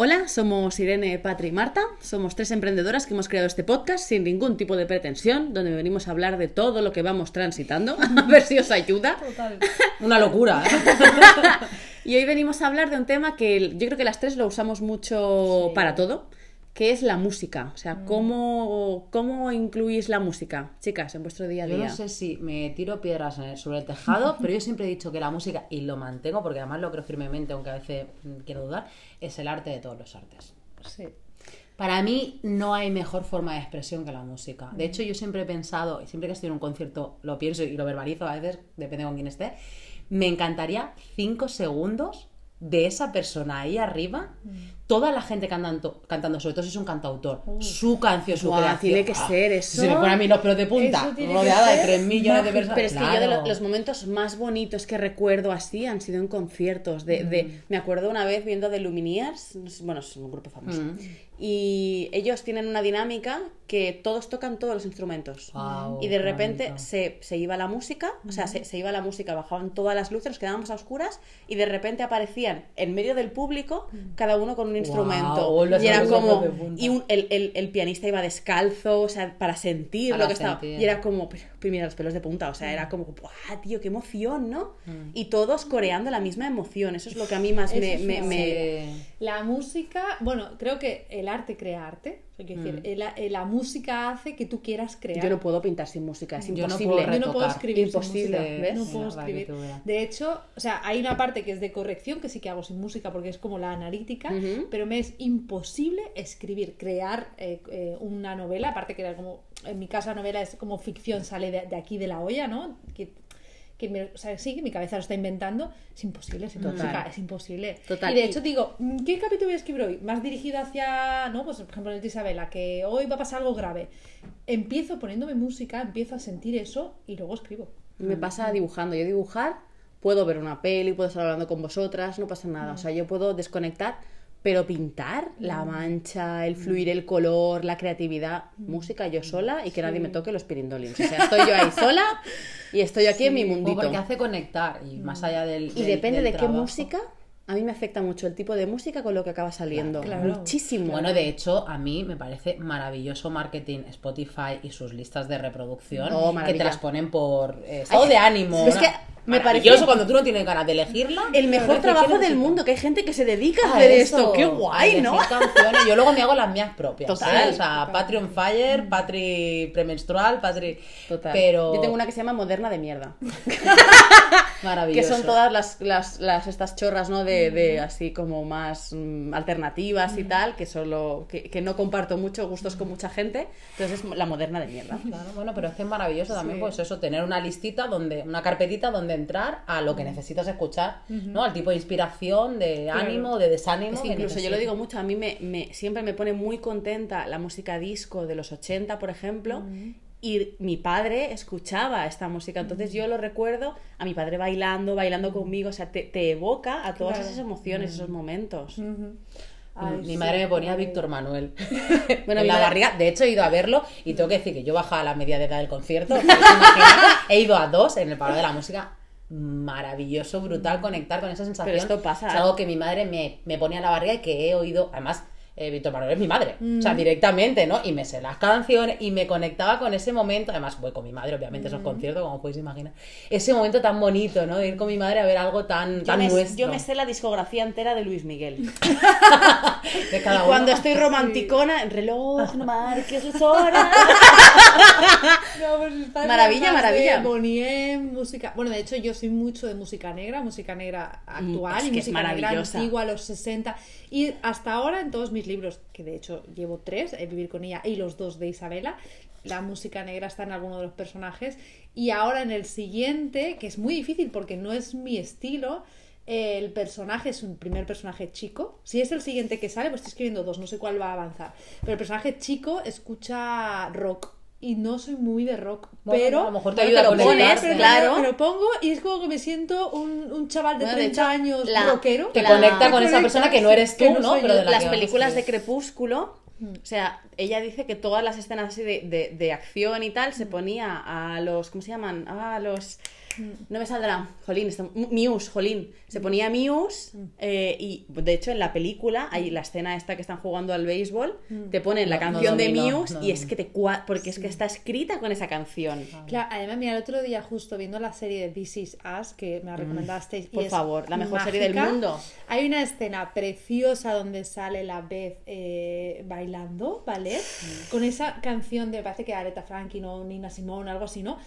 Hola, somos Irene, Patri y Marta. Somos tres emprendedoras que hemos creado este podcast sin ningún tipo de pretensión, donde venimos a hablar de todo lo que vamos transitando, a ver si os ayuda. Total. Una locura. ¿eh? y hoy venimos a hablar de un tema que yo creo que las tres lo usamos mucho Sí. para todo, que es la música. O sea, ¿cómo, ¿cómo incluís la música, chicas, en vuestro día a Yo día? no sé si me tiro piedras sobre el tejado, pero yo siempre he dicho que la música, y lo mantengo porque además lo creo firmemente, aunque a veces mm, quiero dudar, es el arte de todos los artes. Sí. Para mí no hay mejor forma de expresión que la música. De hecho, yo siempre he pensado, y siempre que estoy en un concierto lo pienso y lo verbalizo a veces, depende con quién esté, me encantaría cinco segundos de esa persona ahí arriba, toda la gente cantando, cantando sobre todo si es un cantautor, su canción, su creación. tiene que Ah, ser eso. Se me ponen a mí los pelos de punta, rodeada de ser 3 millones de personas. Pero es que yo de los momentos más bonitos que recuerdo así han sido en conciertos. De, de- Mm. me acuerdo una vez viendo The Lumineers, bueno, es un grupo famoso, Mm. Y ellos tienen una dinámica que todos tocan todos los instrumentos. Y de repente se, se iba la música, o sea, se, se iba la música, bajaban todas las luces, nos quedábamos a oscuras y de repente aparecían en medio del público cada uno con un instrumento. Y era como, y un- el, el- el pianista iba descalzo, o sea, para sentir Para lo que estaba. Y era como, mira los pelos de punta, o sea, era como, ¡buah, tío, qué emoción, ¿no? Mm. Y todos coreando la misma emoción, eso es lo que a mí más me... La música, bueno, creo que el arte crea arte. O sea, quiero decir, el- el- la música hace que tú quieras crear. Yo no puedo pintar sin música, es Yo no imposible. puedo Yo no puedo escribir sin Imposible, música. ¿ves? No puedo escribir. De hecho, o sea, hay una parte que es de corrección que sí que hago sin música porque es como la analítica, pero me es imposible escribir, crear eh, eh, una novela, aparte que era como, en mi caso la novela es como ficción, sale de, de aquí de la olla, ¿no? Que, que me- o sea, sí, que mi cabeza lo está inventando, es imposible es imposible. Total. Y de hecho digo, "Mm, ¿qué capítulo voy a escribir hoy? Más dirigido hacia, no, pues por ejemplo el de Isabela, que hoy va a pasar algo grave. Empiezo poniéndome música, empiezo a sentir eso y luego escribo. Me pasa dibujando. Yo dibujar, puedo ver una peli, puedo estar hablando con vosotras, no pasa nada. O sea, yo puedo desconectar, pero pintar, la mancha, el fluir, el color, la creatividad, música yo sola y que nadie me toque los pirindolins. O sea, estoy yo ahí sola y estoy aquí en mi O mundito. porque hace conectar y más allá del. Y depende del de qué música, a mí me afecta mucho el tipo de música con lo que acaba saliendo. Claro. Muchísimo. Bueno, de hecho, a mí me parece maravilloso marketing Spotify y sus listas de reproducción Oh, que te las ponen por eh, estado de ánimo. es que me Maravilloso parece- cuando tú no tienes ganas de elegirla. el mejor trabajo ¿qué del mundo, que hay gente que se dedica a hacer eso, esto. Qué guay, ¿no? canciones. Yo luego me hago las mías propias. Total. ¿eh? O sea, Patri on Fire, Patri premenstrual, Patri. Total. Pero. Yo tengo una que se llama Moderna de mierda. que Maravilloso. son todas las, las, las- estas chorras, ¿no? De, de así como más mm, alternativas y tal, que solo que, que no comparto mucho gustos con mucha gente. Entonces es la moderna de mierda. Claro, bueno, pero es que es maravilloso también, Sí. pues eso, tener una listita donde, una carpetita donde entrar a lo que necesitas escuchar, ¿no? Al tipo de inspiración, de ánimo, de desánimo. Incluso yo lo digo mucho, a mí me, me- siempre me pone muy contenta la música disco de los 80, por ejemplo. Y mi padre escuchaba esta música, entonces yo lo recuerdo a mi padre bailando, bailando conmigo, o sea, te, te evoca a todas Claro. esas emociones, esos momentos. Ay, Mi sí, madre me ponía. Víctor Manuel Bueno, en la madre- barriga. De hecho, he ido a verlo y tengo que decir que yo bajaba la media de edad del concierto. he ido a dos en el Palo de la Música. Maravilloso, brutal, conectar con esa sensación. Pero esto pasa, Es ¿eh? algo que mi madre me, me ponía en la barriga y que he oído. Además, eh, Víctor Manuel es mi madre. O sea, directamente, ¿no? Y me sé las canciones y me conectaba con ese momento. Además, voy con mi madre, obviamente, Mm. esos conciertos, como podéis imaginar. Ese momento tan bonito, ¿no? De ir con mi madre a ver algo tan, Yo tan me, nuestro. yo me sé la discografía entera de Luis Miguel. de cada Y uno. cuando estoy romanticona, reloj, no marques las horas. No, pues está Maravilla, maravilla. de Boniem, música. Bueno, de hecho, yo soy mucho de música negra, música negra actual es y que música negra antigua, los 60. Y hasta ahora, en todos mis libros, que de hecho llevo tres, el Vivir con ella y los dos de Isabela, la música negra está en alguno de los personajes. Y ahora en el siguiente, que es muy difícil porque no es mi estilo. El personaje es un primer personaje chico. Si es el siguiente que sale, pues estoy escribiendo dos, no sé cuál va a avanzar. Pero el personaje chico escucha rock. Y no soy muy de rock. Bueno, pero a lo mejor te ayuda lo pones, pero claro. Me lo pongo y es como que me siento un, un chaval de Bueno, de 30 hecho, años la- rockero. Te La- conecta con esa persona que no eres tú, no ¿no? Pero de la Las películas de Crepúsculo, o sea, ella dice que todas las escenas así de, de- de acción y tal se ponía a los, ¿cómo se llaman? A los No me saldrá. Jolín, está- Muse, Jolín. Se ponía Muse eh, y de hecho en la película hay la escena esta que están jugando al béisbol, te ponen la No, no canción de Muse no y es que te cua- porque es que está escrita con esa canción. Claro, además, mira, el otro día justo viendo la serie de This Is Us, que me la recomendasteis. Mm. por es favor, la mejor serie del mundo. Hay una escena preciosa donde sale la Beth eh, bailando, ¿vale? Mm. Con esa canción de, me parece que Aretha Franklin o Nina Simone, algo así, ¿no?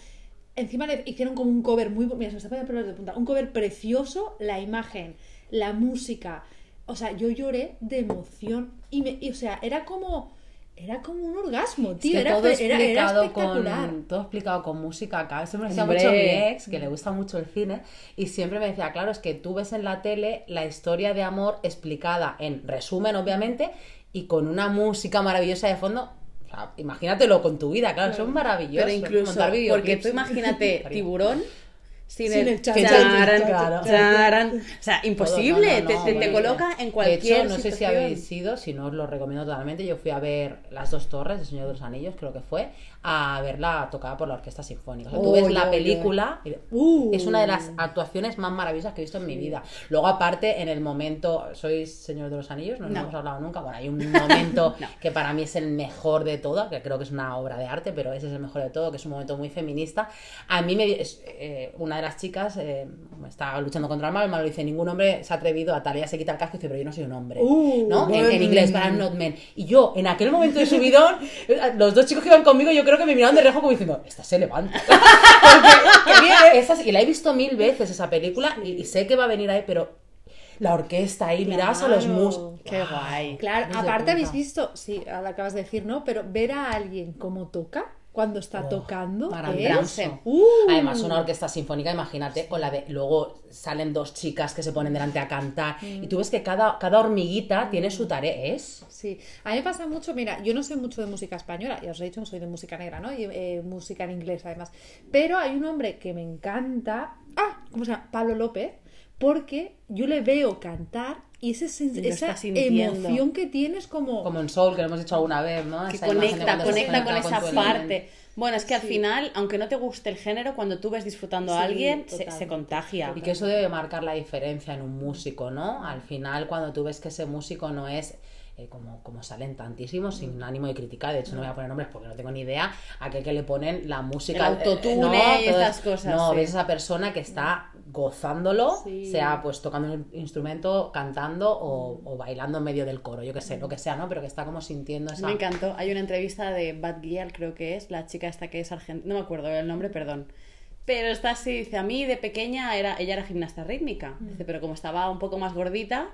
Encima le hicieron como un cover muy... Mira, se me está poniendo pelos de punta. Un cover precioso, la imagen, la música. O sea, yo lloré de emoción. Y, me, y, o sea, era como... Era como un orgasmo, Es tío. que era, todo era- era explicado espectacular. con todo explicado con música acá. Eso me decía mucho mi ex, que le gusta mucho el cine, y siempre me decía, claro, es que tú ves en la tele la historia de amor explicada en resumen, obviamente, y con una música maravillosa de fondo. Sea, imagínatelo con tu vida, claro, son maravillosos. Pero incluso, montar porque tú imagínate tiburón sin, Sin el, el charan, chan, charan. claro. O sea, imposible, no, no, te, te- te coloca en De cualquier hecho, no sé si situación. habéis ido, si no os lo recomiendo totalmente. Yo fui a ver Las dos torres de Señor de los Anillos, creo que fue, a verla tocada por la Orquesta Sinfónica. O sea, tú Oh, ves yo, la película, y- Uh. es una de las actuaciones más maravillosas que he visto en mi vida. Luego, aparte, en el momento, ¿sois Señor de los Anillos? No, hemos hablado nunca. Bueno, hay un momento que para mí es el mejor de todo, que creo que es una obra de arte, pero ese es el mejor de todo, que es un momento muy feminista. A mí me es, eh, una de las chicas eh, estaba luchando contra el mal, el malo dice, ningún hombre se ha atrevido a tal, ella se quita el casco y dice, pero yo no soy un hombre. Uh, ¿No? En, en inglés, but I'm not men. Y yo, en aquel momento de subidón, los dos chicos que iban conmigo, yo creo que me miraron de reojo como diciendo, esta se levanta. Esas- y la he visto mil veces esa película y, y sé que va a venir ahí, pero la orquesta ahí, mirás a los Claro. músicos. Qué guay. Claro, aparte habéis visto, sí, acabas de decir, ¿no? Pero ver a alguien cómo toca cuando está Oh, tocando Maravilloso. es... Uh. Además, una orquesta sinfónica, imagínate, con la de. Luego salen dos chicas que se ponen delante a cantar. Y tú ves que cada, cada hormiguita tiene su tarea. Es. Sí, a mí me pasa mucho, mira, yo no sé mucho de música española, ya os he dicho soy de música negra, ¿no? Y eh, música en inglés además. Pero hay un hombre que me encanta, ah, ¿cómo se llama? Pablo López, porque yo le veo cantar y ese esa emoción que tienes como... Como en Soul, que lo hemos dicho alguna vez, ¿no? que Esa conecta, conecta con esa parte. elemento. Bueno, es que al final, aunque no te guste el género, cuando tú ves disfrutando a alguien, se, se contagia. Y que eso debe marcar la diferencia en un músico, ¿no? Al final, cuando tú ves que ese músico no es. Eh, como, como salen tantísimos sin ánimo de criticar, de hecho no voy a poner nombres porque no tengo ni idea, aquel que le ponen la música, El autotune no, y todo estas eso. cosas, No, sí. ves esa persona que está gozándolo, Sí. sea pues tocando un instrumento, cantando o, o bailando en medio del coro, yo que sé, lo que sea, ¿no? Pero que está como sintiendo esa... Me encantó. Hay una entrevista de Bad Gyal, creo que es, la chica esta que es argentina, no me acuerdo el nombre, perdón. Pero está así, dice, a mí de pequeña era, ella era gimnasta rítmica. Dice, pero como estaba un poco más gordita,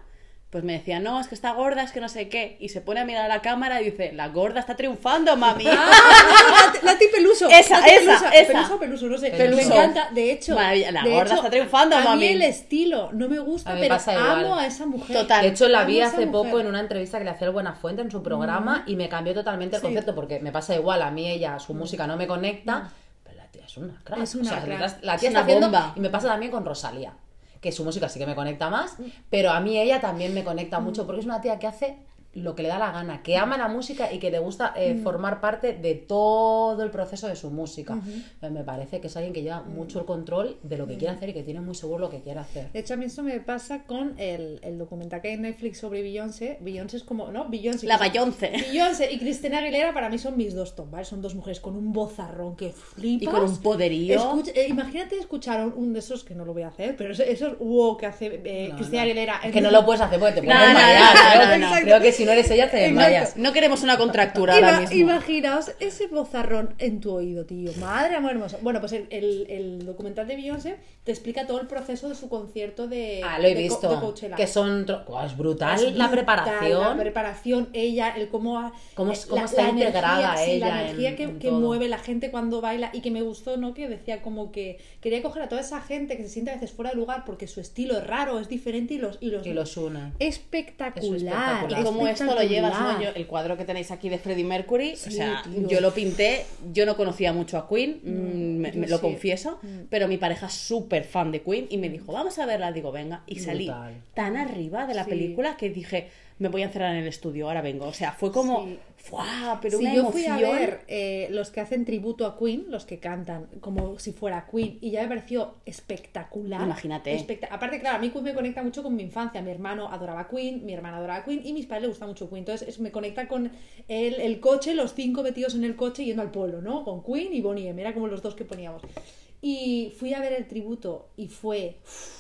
pues me decía, no, es que está gorda, es que no sé qué. Y se pone a mirar a la cámara y dice, la gorda está triunfando, mami. Ah, la, Peluso. Esa, esa, Peluso, esa. Peluso o Peluso, no sé. Peluso. Me encanta, de hecho. Maravilla, la de gorda hecho, está triunfando, a mami. mí el estilo no me gusta, A me pero pasa igual. amo a esa mujer. Total. De hecho, la Amo vi a hace mujer. poco en una entrevista que le hacía el Buenafuente en su programa y me cambió totalmente el Sí. concepto porque me pasa igual, a mí ella, su música no me conecta, pero la tía es una crack. Es una O sea, crack. la- Es tía una está haciendo bomba. y me pasa también con Rosalía, que su música sí que me conecta más, pero a mí ella también me conecta mucho porque es una tía que hace lo que le da la gana, que ama la música y que le gusta eh, formar parte de todo el proceso de su música. Eh, Me parece que es alguien que lleva mucho el control de lo que quiere hacer y que tiene muy seguro lo que quiere hacer. De hecho, a mí eso me pasa con el, el documental que hay en Netflix sobre Beyoncé. Beyoncé es como, ¿no? Beyoncé. La Bayonce. Beyoncé y Cristina Aguilera para mí son mis dos top, ¿vale? Son dos mujeres con un bozarrón que flipas. Y con un poderío. Escucha- eh, imagínate escuchar un, un de esos, que no lo voy a hacer, pero esos, esos wow que hace eh, No, Cristina no. Aguilera. Que no lo puedes hacer porque te No, puedes no, desmayar. no, creo, no, que- no. creo que si no eres ella te desmayas. No queremos una contractura Ima- ahora mismo. Imaginaos ese bozarrón en tu oído, tío. Madre amor hermoso. Bueno, pues el, el- el documental de Beyoncé te explica todo el proceso de su concierto de, Ah, lo he de visto. de Coachella. que son. tro- Buah, es brutal Es la preparación. La preparación, ella, el cómo, ha- Cómo- cómo está integrada energía, sí, la ella energía en- que, en que todo. mueve la gente cuando baila y que me gustó, ¿no? Que decía como que quería coger a toda esa gente que se siente a veces fuera de lugar porque su estilo es raro, es diferente y los, y los, Y los une. espectacular. Es espectacular. Y cómo esto lo llevas, ¿no? espectacular. Yo- el cuadro que tenéis aquí de Freddie Mercury, o sea, tío. yo lo pinté, yo no conocía mucho a Queen, mm, me- yo me lo sí. confieso, pero mi pareja es súper fan de Queen y me dijo, vamos a verla, digo, venga, y salí Brutal. tan arriba de la Sí. película que dije, me voy a encerrar en el estudio, ahora vengo, o sea, fue como, ¡fua! Pero Sí, una yo emoción. fui a ver eh, los que hacen tributo a Queen, los que cantan como si fuera Queen, y ya me pareció espectacular. Imagínate. Especta- Aparte, claro, a mí Queen me conecta mucho con mi infancia. Mi hermano adoraba Queen, mi hermana adoraba Queen, y mis padres le gusta mucho Queen. Entonces es- me conecta con el, el coche, los cinco metidos en el coche yendo al pueblo, ¿no? Con Queen y Bonnie M, era como los dos que poníamos. Y fui a ver el tributo y fue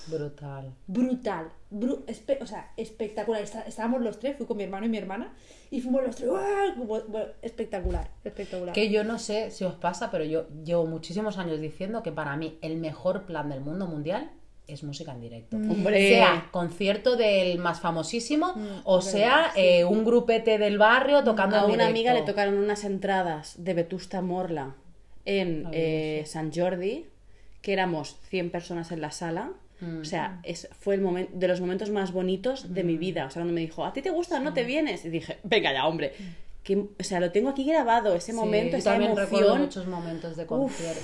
Brutal. brutal, bru- espe- o sea, espectacular. Está- estábamos los tres, fui con mi hermano y mi hermana, y fuimos los tres, ¡guau! Como- bueno, espectacular, espectacular. Que yo no sé si os pasa, pero yo llevo muchísimos años diciendo que para mí el mejor plan del mundo mundial es música en directo. Hombre. Sea concierto del más famosísimo o es sea sí. eh, un grupete del barrio tocando A en una amiga le tocaron unas entradas de Vetusta Morla en eh, San Jordi, que éramos 100 personas en la sala. Mm. O sea, es, fue el momento de los momentos más bonitos de mi vida. O sea, cuando me dijo, ¿a ti te gusta? ¿No te vienes? Y dije, venga ya, hombre. Que, o sea, lo tengo aquí grabado, ese momento, esa también recuerdo emoción. muchos momentos de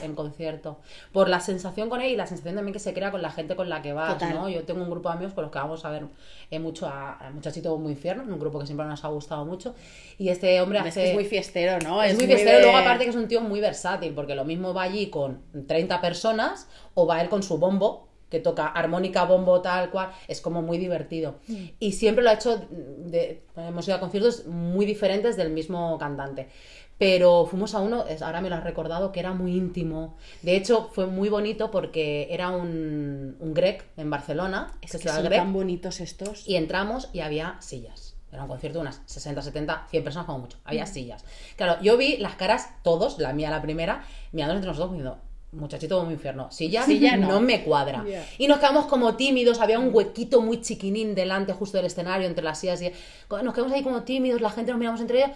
en concierto. Por la sensación con él y la sensación también que se crea con la gente con la que vas, Total. ¿no? Yo tengo un grupo de amigos con los que vamos a ver eh, mucho a, a Muchachito Muy Infierno, un grupo que siempre nos ha gustado mucho. Y este hombre Es hace... que es muy fiestero, ¿no? Es muy fiestero, de- luego aparte que es un tío muy versátil, porque lo mismo va allí con 30 personas o va él con su bombo, que toca armónica, bombo, tal cual, es como muy divertido. Y siempre lo ha hecho, de, hemos ido a conciertos muy diferentes del mismo cantante. Pero fuimos a uno, ahora me lo has recordado, que era muy íntimo. De hecho, fue muy bonito porque era un, un grec en Barcelona, Es que son Grec, tan bonitos estos. y entramos y había sillas. Era un concierto de unas 60, 70, 100 personas como mucho. Había sillas. Claro, yo vi las caras, todos, la mía la primera, mirando entre nosotros diciendo, muchachito como un infierno. Silla, Silla no. no. me cuadra. Ya. Y nos quedamos como tímidos, había un huequito muy chiquinín delante justo del escenario, entre las sillas. Y... Nos quedamos ahí como tímidos, la gente nos miramos entre ellos.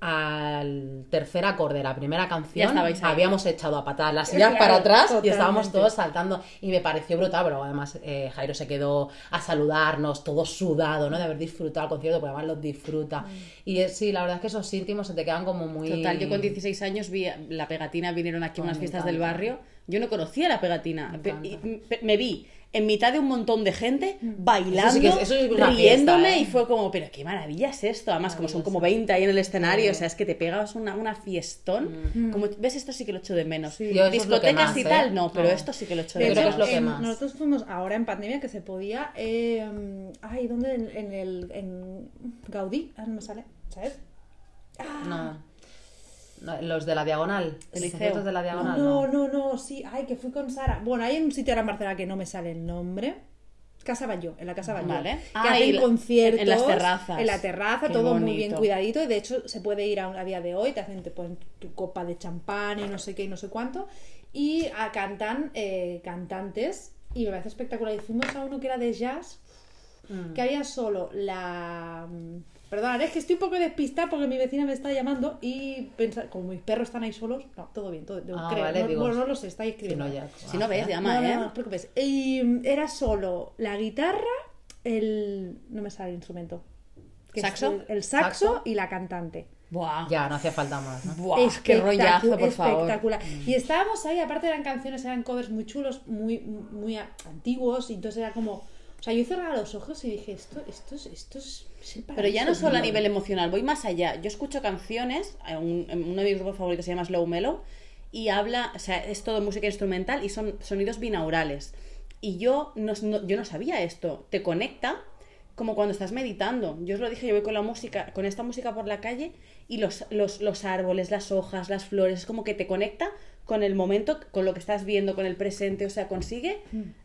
Al tercer acorde de la primera canción habíamos echado a patadas las sillas Claro, para atrás y estábamos todos saltando y me pareció brutal, pero además eh, Jairo se quedó a saludarnos, todo sudado, ¿no? De haber disfrutado el concierto, porque además lo disfruta. Y es- sí, la verdad es que esos íntimos se te quedan como muy... Total, yo con 16 años vi la pegatina, vinieron aquí a unas fiestas del barrio. Yo no conocía la pegatina. Me me vi en mitad de un montón de gente bailando, Mm. Eso sí que es- sí es riéndome fiesta, ¿eh? y fue como, pero qué maravilla es esto. Además, como son como 20 ahí en el escenario, o sea, es que te pegas una, una fiestón. Como, ¿Ves? Esto sí que lo echo de menos. Mm. Que Discotecas más, y ¿eh? tal, no, pero No. esto sí que lo echo De de Yo creo que es lo que más. nosotros fuimos ahora en pandemia que se podía. eh, ay, ¿dónde? En, en el. En Gaudí. Ah, no me sale. ¿Sabes? No. No, Los de la diagonal. El Los liceo. de la diagonal. No, no, no, sí. Ay, que fui con Sara. Bueno, hay un sitio ahora en Barcelona que no me sale el nombre. Casa Bayó, en la Casa Bayó. Vale. Que Ah, hacen conciertos. en las terrazas. En la terraza, Qué todo muy bien cuidadito. Y de hecho, se puede ir a, a día de hoy. Te hacen, te ponen tu copa de champán y no sé qué y no sé cuánto. Y a, cantan eh, cantantes. Y me parece espectacular. Y fuimos a uno que era de jazz. Mm. Que había solo la. Perdón, es que estoy un poco despistada porque mi vecina me está llamando y pensa, como mis perros están ahí solos, no, todo bien, todo Ah, creo. vale, no, digo, bueno, no lo sé, está ahí Si escribiendo. no, ya. Si no ves, llama, No, no, ¿eh? no, no os preocupes. Y mm, era solo la guitarra, el. No me sale el instrumento. Que ¿Saxo? El, el saxo, ¿Saxo? y la cantante. Buah. Ya, no hacía falta más. ¿no? Buah, qué rollazo, por favor. Espectacular. Y estábamos ahí, aparte eran canciones, eran covers muy chulos, muy, muy antiguos, y entonces era como. O sea, yo cerraba los ojos y dije, esto, esto es, esto es, es el Pero ya no solo a nivel emocional, voy más allá. Yo escucho canciones, un- uno de mis grupos favoritos se llama Slow Mellow, y habla, o sea, es todo música instrumental y son sonidos binaurales. Y yo no, no- yo no sabía esto. Te conecta como cuando estás meditando. Yo os lo dije, yo voy con la música, con esta música por la calle y los, los, los árboles, las hojas, las flores, es como que te conecta con el momento, con lo que estás viendo, con el presente. O sea, consigue,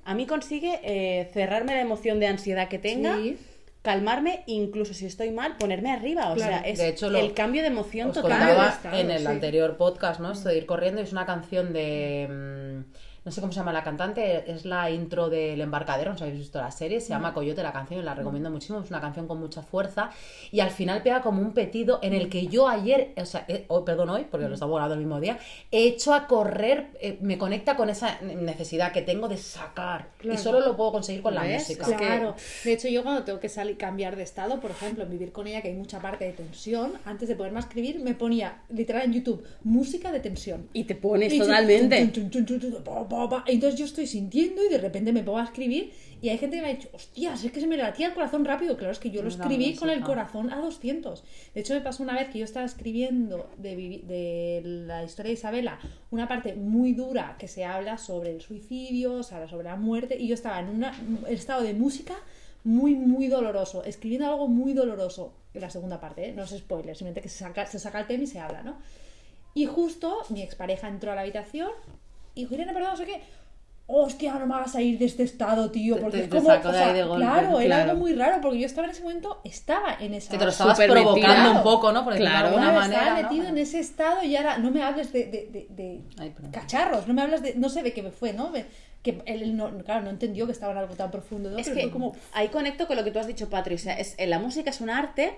a mí consigue eh, cerrarme la emoción de ansiedad que tenga Sí. calmarme, incluso si estoy mal, ponerme arriba. O Claro. sea, es De hecho, lo- el cambio de emoción Os total. Contaba en el sí. anterior podcast, ¿no? Esto de ir corriendo es una canción de. Mm, no sé cómo se llama la cantante, es la intro del embarcadero, no sé si habéis visto la serie, se llama Coyote la canción y la recomiendo muchísimo, es una canción con mucha fuerza y al final pega como un petido en el que yo ayer, o sea, eh, hoy, perdón, hoy, porque lo estamos hablando el mismo día, he hecho a correr, eh, me conecta con esa necesidad que tengo de sacar y solo lo puedo conseguir con la ¿Ves? música. Es que- Claro, de hecho yo cuando tengo que salir, cambiar de estado, por ejemplo, en vivir con ella, que hay mucha parte de tensión, antes de poderme escribir me ponía literal en YouTube música de tensión. Y te pones Y totalmente. chun, chun, chun, chun, chun, pa. Entonces yo estoy sintiendo y de repente me pongo a escribir y hay gente que me ha dicho, hostias, es que se me latía el corazón rápido. Claro, es que yo lo escribí con el música. corazón a 200. De hecho me pasó una vez que yo estaba escribiendo de, la historia de Isabela una parte muy dura que se habla sobre el suicidio, se habla sobre la muerte y yo estaba en una- un estado de música muy, muy doloroso, escribiendo algo muy doloroso. En la segunda parte, ¿eh? no es spoiler, simplemente que se saca, se saca el tema y se habla, ¿no? Y justo mi expareja entró a la habitación y dijo, Irene, perdón, no sé qué. Hostia, no me hagas a ir de este estado, tío. Porque te- es como. sacó o de sea, ahí de golpe, claro, era algo muy raro porque yo estaba en ese momento, estaba en esa. Que te lo estabas provocando un poco, ¿no? Por decirlo Claro. de alguna Claro, manera. estaba ¿no? metido en ese estado y ahora no me hables de, de, de- de Ay, cacharros, no me hablas de. No sé de qué me fue, ¿no? Me- Que él, no, claro, no entendió que estaba en algo tan profundo, ¿no? Es Pero que fue como. ahí conecto con lo que tú has dicho, Patri. O sea, es, la música es un arte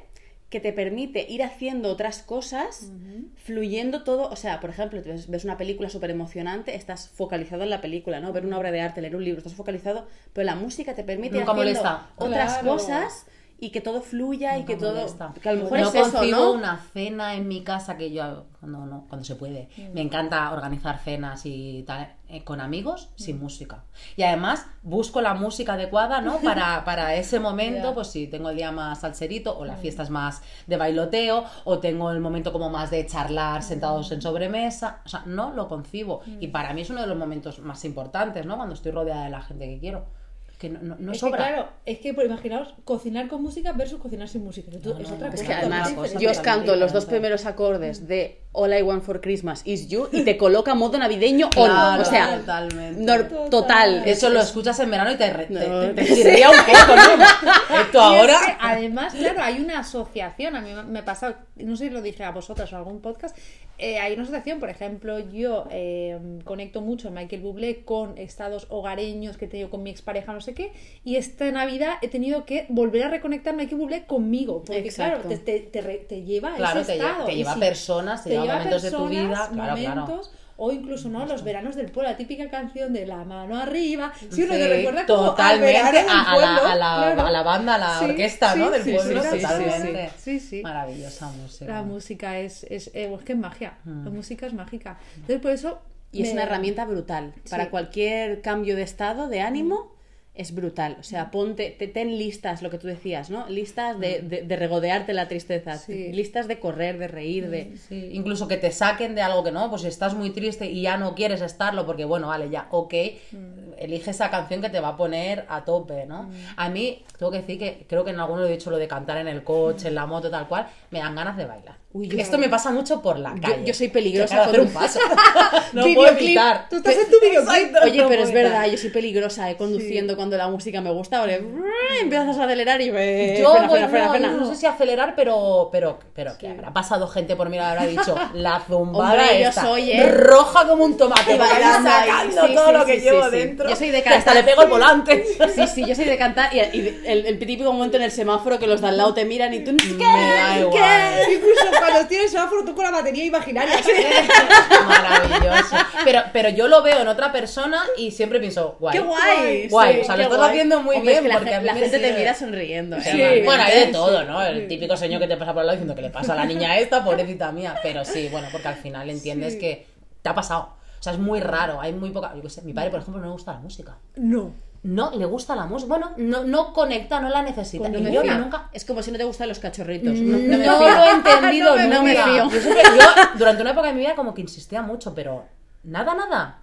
que te permite ir haciendo otras cosas, fluyendo todo. O sea, por ejemplo, ves, una película súper emocionante, estás focalizado en la película, ¿no? Ver una obra de arte, leer un libro, estás focalizado, pero la música te permite ir haciendo molesta. otras Claro. cosas y que todo fluya y que todo. Que a lo mejor no es eso, concibo ¿no? una cena en mi casa que yo cuando no cuando se puede. Me encanta organizar cenas y tal eh, con amigos sin música. Y además busco la música adecuada no para, para ese momento pues si tengo el día más salserito o la fiesta es más de bailoteo o tengo el momento como más de charlar sentados en sobremesa o sea no lo concibo. Y para mí es uno de los momentos más importantes no cuando estoy rodeada de la gente que quiero que no, no, no es que, sobra claro, es que pues, imaginaos cocinar con música versus cocinar sin música. que tú- es no, otra no, Es cosa. que además, cosa yo os canto los dos primeros acordes de All I Want for Christmas is You y te coloca modo navideño o no. Claro, O sea, totalmente. Total. total. Eso lo escuchas en verano y te, re- te, No, te- te sí. un poco, ¿no? Esto Y ahora. es que, además, claro, hay una asociación. A mí me- pasa, no sé si lo dije a vosotras o en algún podcast. eh, hay una asociación, por ejemplo, yo eh, conecto mucho a Michael Bublé con estados hogareños que he tenido con mi expareja, no sé qué. Y esta Navidad he tenido que volver a reconectar Michael Bublé conmigo. Porque, Exacto. claro, te, te, te te lleva a Claro, ese te, lle- estado. te Y lleva si- personas, te, lleva momentos de tu vida. Claro, claro. O incluso, ¿no? Los veranos del pueblo, la típica canción de la mano arriba. Sí, uno Sí, te recuerda como al totalmente del a, a la, a, la, claro. a la banda, a la Sí, orquesta, ¿no? sí, Del sí, pueblo, sí, sí, totalmente. sí, sí. Maravillosa música. La música es, es, eh, es que es magia. Mm. La música es mágica. Entonces, por eso. Y es una herramienta brutal. Para Sí. cualquier cambio de estado, de ánimo, es brutal. O sea, ponte, te, ten listas, lo que tú decías, ¿no? Listas de, de, de regodearte la tristeza. Sí. Listas de correr, de reír, de... Sí, incluso que te saquen de algo que no, pues si estás muy triste y ya no quieres estarlo, porque bueno, vale, ya, ok, elige esa canción que te va a poner a tope, ¿no? A mí, tengo que decir que creo que en alguno lo he dicho lo de cantar en el coche, en la moto, tal cual, me dan ganas de bailar. Uy, yo- Esto me pasa mucho por la Yo- calle. yo soy peligrosa hacer un paso. no puedo evitar. Tú estás en tu videoclip. Oye, no pero es verdad, yo soy peligrosa eh, conduciendo cuando la música me gusta, porque empiezas a acelerar y me... Yo frena, voy- frena, frena, no, frena. no sé si acelerar, pero, pero, pero que habrá pasado gente por mí y habrá dicho la zumbada Hombre, yo esta, soy, ¿eh? roja como un tomate, Bailando sacando sí, todo sí, lo que sí, llevo sí, sí. dentro. Yo soy de que hasta cantar. le pego el volante. Sí, sí, yo soy de cantar y, y el, el típico momento en el semáforo que los de al lado te miran y tú qué, Me da qué. igual. Cuando tienes semáforo tú con la batería imaginaria. Maravilloso. Pero, pero yo lo veo en otra persona y siempre pienso, guay. ¡Qué guay! Guay, Sí, o sea, lo estás guay. haciendo muy Hombre, es bien que la, porque la me gente te mira sonriendo. Sí, bueno, hay de todo, ¿no? El típico señor que te pasa por el lado diciendo que le pasa a la niña esta, pobrecita mía. Pero sí, bueno, porque al final entiendes Sí. que te ha pasado. O sea, es muy raro, hay muy poca. Yo qué sé, mi padre, por ejemplo, no le gusta la música. No. No le gusta la música. Bueno, no, no conecta, no la necesita. No y yo fío. nunca. Es como si no te gustan los cachorritos. No, No, me lo he entendido No me nunca. fío. Yo, siempre- yo, durante una época de mi vida como que insistía mucho, pero nada, nada.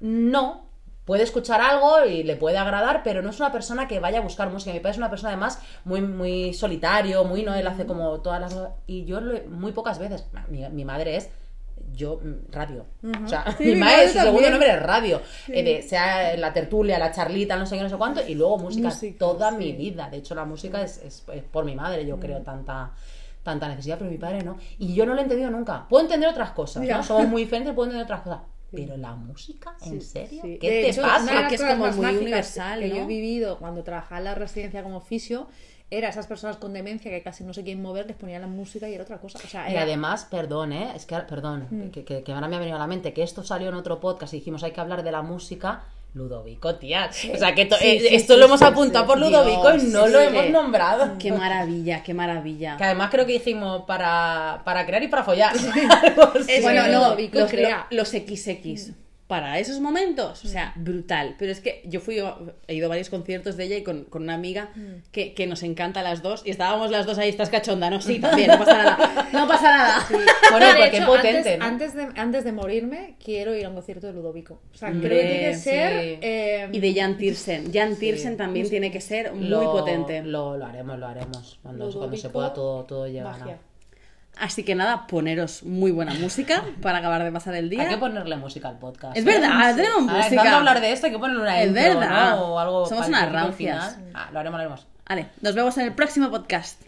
No. Puede escuchar algo y le puede agradar, pero no es una persona que vaya a buscar música. Mi padre es una persona además muy, muy solitario, muy, ¿no? Él hace como todas las... Y yo muy pocas veces... Mi, mi madre es... Yo, mm, radio. O sea, Sí, mi madre, su segundo nombre es radio. Eh, de- sea la tertulia, la charlita, no sé qué, no sé cuánto. Y luego música, Música, toda sí. mi vida. De hecho, la música es, es- es por mi madre, yo creo, tanta tanta necesidad, pero mi padre no. Y yo no lo he entendido nunca. Puedo entender otras cosas. ¿no? Somos muy diferentes, puedo entender otras cosas. Pero la música, ¿en serio? ¿Qué De te hecho, pasa? las Que es como más muy universal, yo he vivido cuando trabajaba en la residencia como fisio era esas personas con demencia que casi no se quieren mover, les ponían la música y era otra cosa. O sea, Y además, perdón, ¿eh? Es que, perdón, Mm. que, que- que ahora me ha venido a la mente que esto salió en otro podcast y dijimos hay que hablar de la música. Ludovico, tía. O sea, que to- Sí, eh, sí, esto sí, lo hemos sí, apuntado sí. por Ludovico Dios, y no sí, lo sí. hemos nombrado. Qué maravilla, qué maravilla. Que además creo que dijimos para, para crear y para follar. Algo así. Es bueno, no, Ludovico los, crea. lo- los XX. Para esos momentos, o sea, brutal. Pero es que yo fui, he ido a varios conciertos de ella y con, con una amiga que, que nos encanta a las dos. Y estábamos las dos ahí, estás cachonda, ¿no? Sí, también, no pasa nada. No pasa nada. Bueno, De porque hecho, potente, antes, ¿no? antes, de, antes de morirme, quiero ir a un concierto de Ludovico. O sea, Hombre, creo que tiene que ser. sí. eh, Y de Jan Tiersen. Jan Tiersen también tiene que ser muy Lo- potente. Lo, lo haremos, lo haremos. Cuando, cuando se pueda todo, todo llegará. Así que nada, poneros muy buena música para acabar de pasar el día. Hay que ponerle música al podcast. Es ¿eh? verdad, tenemos música. tanto hablar de esto, hay que ponerle una Es intro, verdad. ¿no? O algo Somos unas rancias. Ah, lo haremos, lo haremos. Vale, nos vemos en el próximo podcast.